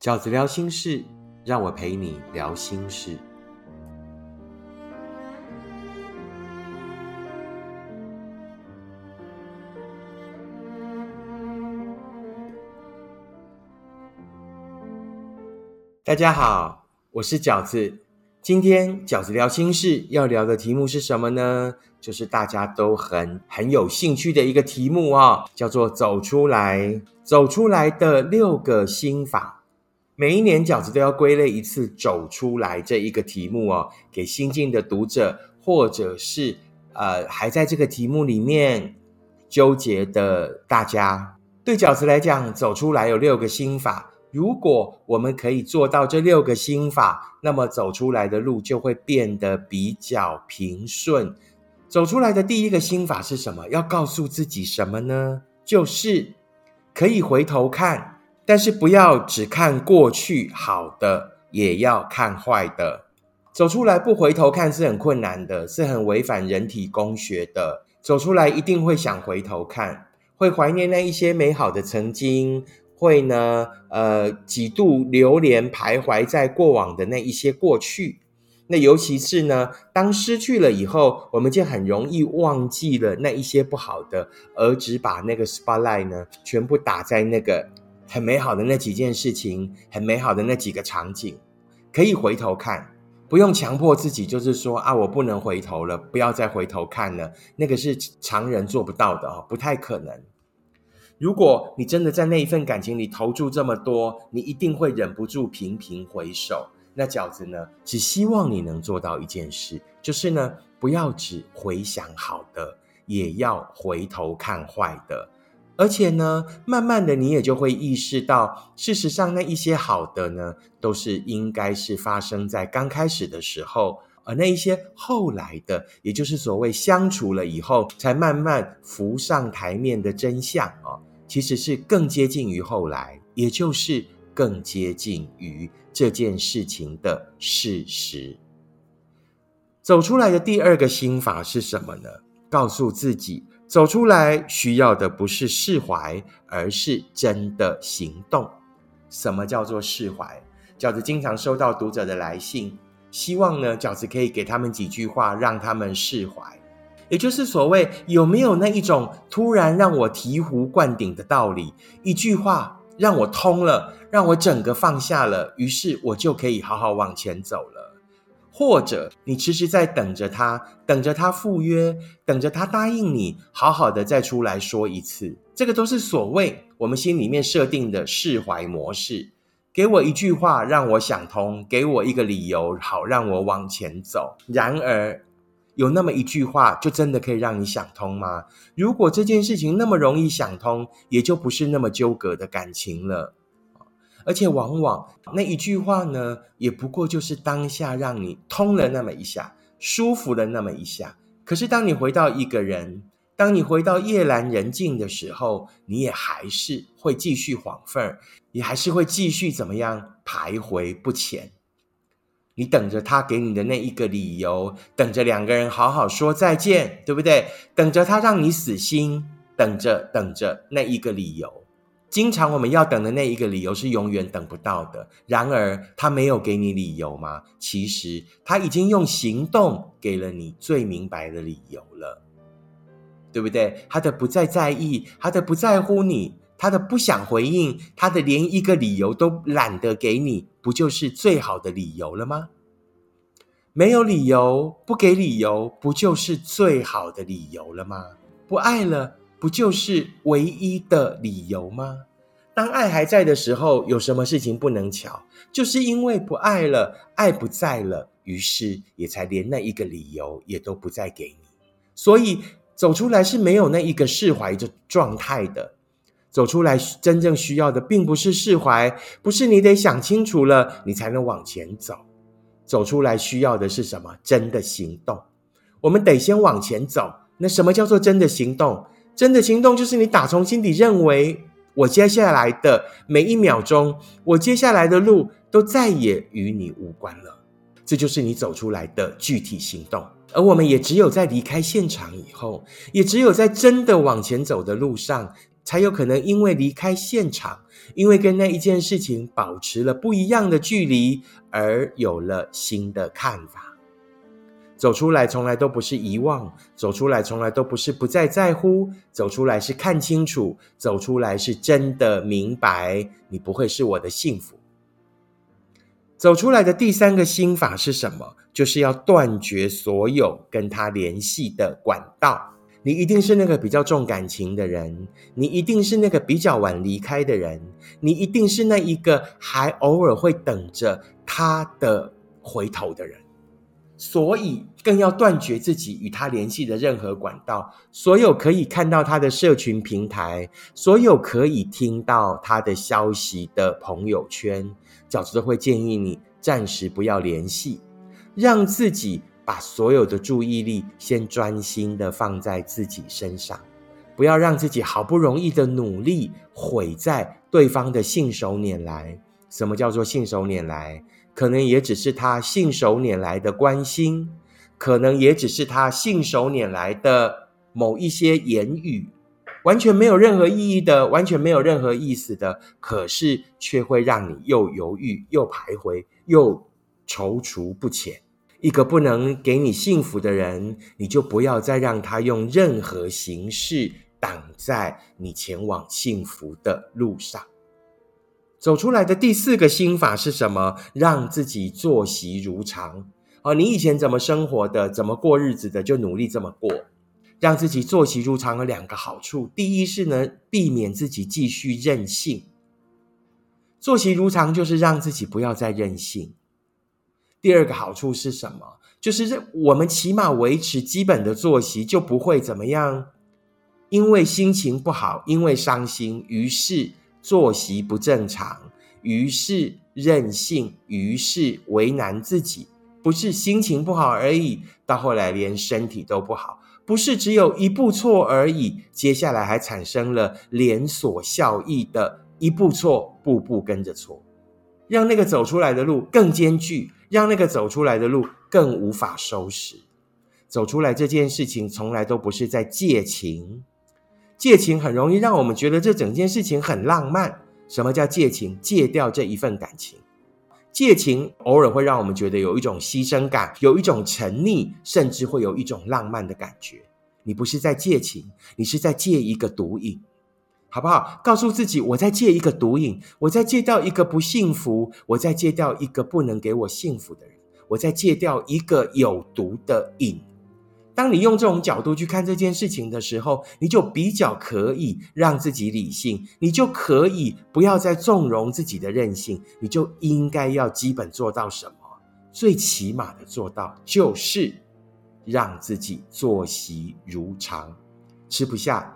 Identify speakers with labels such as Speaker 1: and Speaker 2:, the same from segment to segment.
Speaker 1: 饺子聊心事，让我陪你聊心事。大家好，我是饺子。今天饺子聊心事要聊的题目是什么呢？就是大家都很很有兴趣的一个题目啊，叫做“走出来，走出来的六个心法”。每一年饺子都要归类一次“走出来”这一个题目哦，给新进的读者，或者是呃还在这个题目里面纠结的大家。对饺子来讲，走出来有六个心法。如果我们可以做到这六个心法，那么走出来的路就会变得比较平顺。走出来的第一个心法是什么？要告诉自己什么呢？就是可以回头看，但是不要只看过去好的，也要看坏的。走出来不回头看是很困难的，是很违反人体工学的。走出来一定会想回头看，会怀念那一些美好的曾经。会呢，呃，几度流连徘徊在过往的那一些过去，那尤其是呢，当失去了以后，我们就很容易忘记了那一些不好的，而只把那个 spotlight 呢，全部打在那个很美好的那几件事情，很美好的那几个场景，可以回头看，不用强迫自己，就是说啊，我不能回头了，不要再回头看了，那个是常人做不到的哦，不太可能。如果你真的在那一份感情里投注这么多，你一定会忍不住频频回首。那饺子呢？只希望你能做到一件事，就是呢，不要只回想好的，也要回头看坏的。而且呢，慢慢的你也就会意识到，事实上那一些好的呢，都是应该是发生在刚开始的时候，而那一些后来的，也就是所谓相处了以后，才慢慢浮上台面的真相啊。其实是更接近于后来，也就是更接近于这件事情的事实。走出来的第二个心法是什么呢？告诉自己，走出来需要的不是释怀，而是真的行动。什么叫做释怀？饺子经常收到读者的来信，希望呢，饺子可以给他们几句话，让他们释怀。也就是所谓有没有那一种突然让我醍醐灌顶的道理，一句话让我通了，让我整个放下了，于是我就可以好好往前走了。或者你迟迟在等着他，等着他赴约，等着他答应你，好好的再出来说一次，这个都是所谓我们心里面设定的释怀模式。给我一句话让我想通，给我一个理由好让我往前走。然而。有那么一句话，就真的可以让你想通吗？如果这件事情那么容易想通，也就不是那么纠葛的感情了。而且往往那一句话呢，也不过就是当下让你通了那么一下，舒服了那么一下。可是当你回到一个人，当你回到夜阑人静的时候，你也还是会继续晃份儿，也还是会继续怎么样徘徊不前。你等着他给你的那一个理由，等着两个人好好说再见，对不对？等着他让你死心，等着等着那一个理由。经常我们要等的那一个理由是永远等不到的。然而他没有给你理由吗？其实他已经用行动给了你最明白的理由了，对不对？他的不再在意，他的不在乎你。他的不想回应，他的连一个理由都懒得给你，不就是最好的理由了吗？没有理由，不给理由，不就是最好的理由了吗？不爱了，不就是唯一的理由吗？当爱还在的时候，有什么事情不能巧？就是因为不爱了，爱不在了，于是也才连那一个理由也都不再给你。所以走出来是没有那一个释怀的状态的。走出来，真正需要的并不是释怀，不是你得想清楚了，你才能往前走。走出来需要的是什么？真的行动。我们得先往前走。那什么叫做真的行动？真的行动就是你打从心底认为，我接下来的每一秒钟，我接下来的路都再也与你无关了。这就是你走出来的具体行动。而我们也只有在离开现场以后，也只有在真的往前走的路上，才有可能因为离开现场，因为跟那一件事情保持了不一样的距离，而有了新的看法。走出来从来都不是遗忘，走出来从来都不是不再在乎，走出来是看清楚，走出来是真的明白，你不会是我的幸福。走出来的第三个心法是什么？就是要断绝所有跟他联系的管道。你一定是那个比较重感情的人，你一定是那个比较晚离开的人，你一定是那一个还偶尔会等着他的回头的人。所以，更要断绝自己与他联系的任何管道，所有可以看到他的社群平台，所有可以听到他的消息的朋友圈，饺子都会建议你暂时不要联系，让自己把所有的注意力先专心的放在自己身上，不要让自己好不容易的努力毁在对方的信手拈来。什么叫做信手拈来？可能也只是他信手拈来的关心，可能也只是他信手拈来的某一些言语，完全没有任何意义的，完全没有任何意思的，可是却会让你又犹豫又徘徊又踌躇不前。一个不能给你幸福的人，你就不要再让他用任何形式挡在你前往幸福的路上。走出来的第四个心法是什么？让自己作息如常。哦，你以前怎么生活的，怎么过日子的，就努力这么过。让自己作息如常有两个好处：第一是呢，避免自己继续任性。作息如常就是让自己不要再任性。第二个好处是什么？就是我们起码维持基本的作息，就不会怎么样，因为心情不好，因为伤心，于是。作息不正常，于是任性，于是为难自己，不是心情不好而已，到后来连身体都不好，不是只有一步错而已，接下来还产生了连锁效益的一步错，步步跟着错，让那个走出来的路更艰巨，让那个走出来的路更无法收拾。走出来这件事情，从来都不是在借情。借情很容易让我们觉得这整件事情很浪漫。什么叫借情？戒掉这一份感情。借情偶尔会让我们觉得有一种牺牲感，有一种沉溺，甚至会有一种浪漫的感觉。你不是在借情，你是在借一个毒瘾，好不好？告诉自己，我在借一个毒瘾，我在戒掉一个不幸福，我在戒掉一个不能给我幸福的人，我在戒掉一个有毒的瘾。当你用这种角度去看这件事情的时候，你就比较可以让自己理性，你就可以不要再纵容自己的任性，你就应该要基本做到什么？最起码的做到就是让自己作息如常，吃不下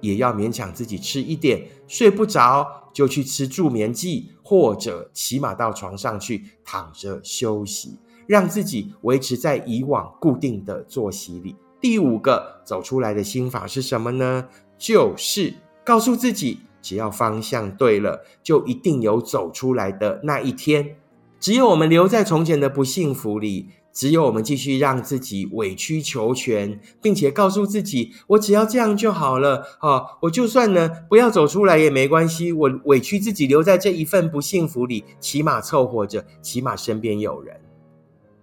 Speaker 1: 也要勉强自己吃一点，睡不着就去吃助眠剂，或者起码到床上去躺着休息。让自己维持在以往固定的作息里。第五个走出来的心法是什么呢？就是告诉自己，只要方向对了，就一定有走出来的那一天。只有我们留在从前的不幸福里，只有我们继续让自己委曲求全，并且告诉自己，我只要这样就好了啊！我就算呢不要走出来也没关系，我委屈自己留在这一份不幸福里，起码凑合着，起码身边有人。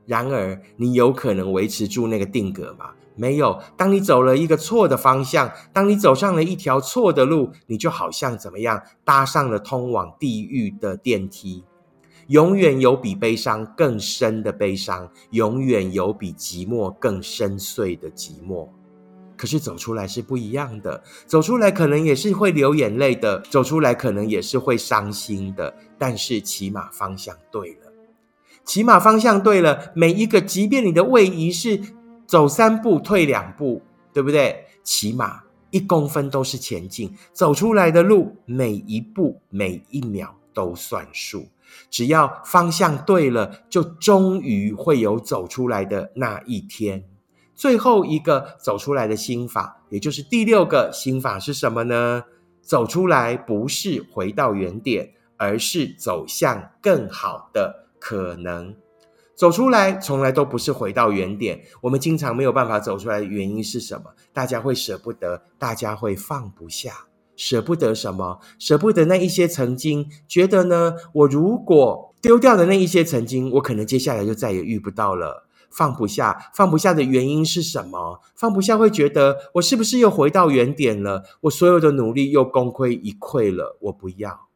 Speaker 1: 然而，你有可能维持住那个定格吗？没有。当你走了一个错的方向，当你走上了一条错的路，你就好像怎么样，搭上了通往地狱的电梯。永远有比悲伤更深的悲伤，永远有比寂寞更深邃的寂寞。可是走出来是不一样的，走出来可能也是会流眼泪的，走出来可能也是会伤心的。但是起码方向对了。起码方向对了，每一个，即便你的位移是走三步退两步，对不对？起码一公分都是前进，走出来的路每一步每一秒都算数。只要方向对了，就终于会有走出来的那一天。最后一个走出来的心法，也就是第六个心法是什么呢？走出来不是回到原点，而是走向更好的。可能走出来，从来都不是回到原点。我们经常没有办法走出来的原因是什么？大家会舍不得，大家会放不下，舍不得什么？舍不得那一些曾经，觉得呢，我如果丢掉的那一些曾经，我可能接下来就再也遇不到了。放不下，放不下的原因是什么？放不下会觉得我是不是又回到原点了？我所有的努力又功亏一篑了？我不要。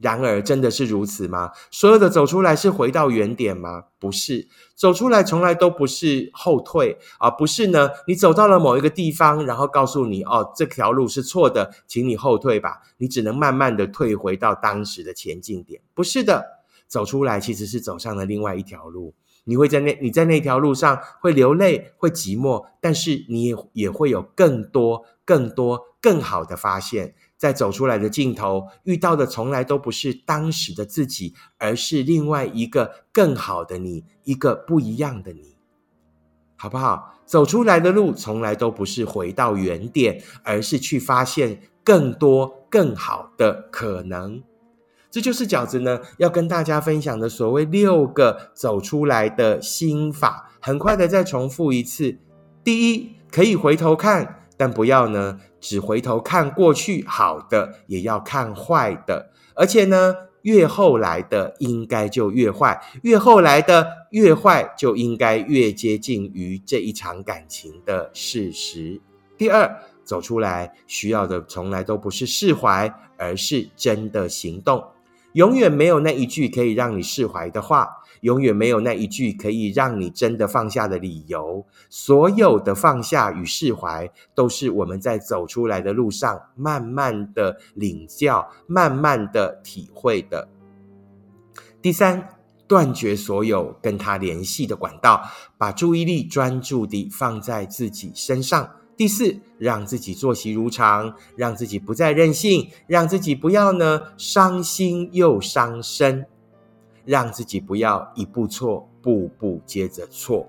Speaker 1: 然而，真的是如此吗？所有的走出来是回到原点吗？不是，走出来从来都不是后退，而不是呢？你走到了某一个地方，然后告诉你哦，这条路是错的，请你后退吧。你只能慢慢的退回到当时的前进点。不是的，走出来其实是走上了另外一条路。你会在那你在那条路上会流泪，会寂寞，但是你也也会有更多、更多、更好的发现。在走出来的尽头，遇到的从来都不是当时的自己，而是另外一个更好的你，一个不一样的你，好不好？走出来的路从来都不是回到原点，而是去发现更多更好的可能。这就是饺子呢要跟大家分享的所谓六个走出来的心法。很快的再重复一次：第一，可以回头看，但不要呢只回头看过去好的，也要看坏的。而且呢，越后来的应该就越坏，越后来的越坏，就应该越接近于这一场感情的事实。第二，走出来需要的从来都不是释怀，而是真的行动。永远没有那一句可以让你释怀的话，永远没有那一句可以让你真的放下的理由。所有的放下与释怀，都是我们在走出来的路上慢慢的领教、慢慢的体会的。第三，断绝所有跟他联系的管道，把注意力专注地放在自己身上。第四，让自己作息如常，让自己不再任性，让自己不要呢伤心又伤身，让自己不要一步错，步步接着错。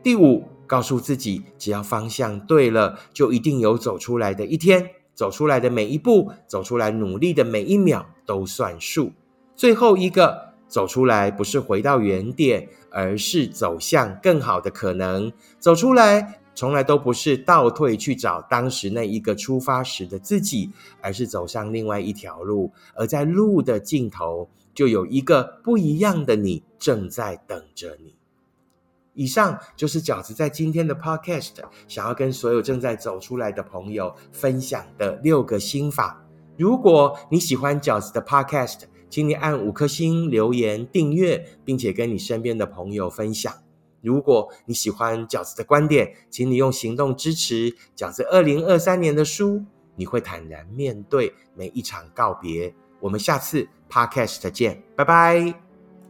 Speaker 1: 第五，告诉自己，只要方向对了，就一定有走出来的一天。走出来的每一步，走出来努力的每一秒都算数。最后一个，走出来不是回到原点，而是走向更好的可能。走出来。从来都不是倒退去找当时那一个出发时的自己，而是走上另外一条路，而在路的尽头，就有一个不一样的你正在等着你。以上就是饺子在今天的 Podcast 想要跟所有正在走出来的朋友分享的六个心法。如果你喜欢饺子的 Podcast，请你按五颗星留言订阅，并且跟你身边的朋友分享。如果你喜欢饺子的观点，请你用行动支持饺子二零二三年的书。你会坦然面对每一场告别。我们下次 podcast 见，拜拜。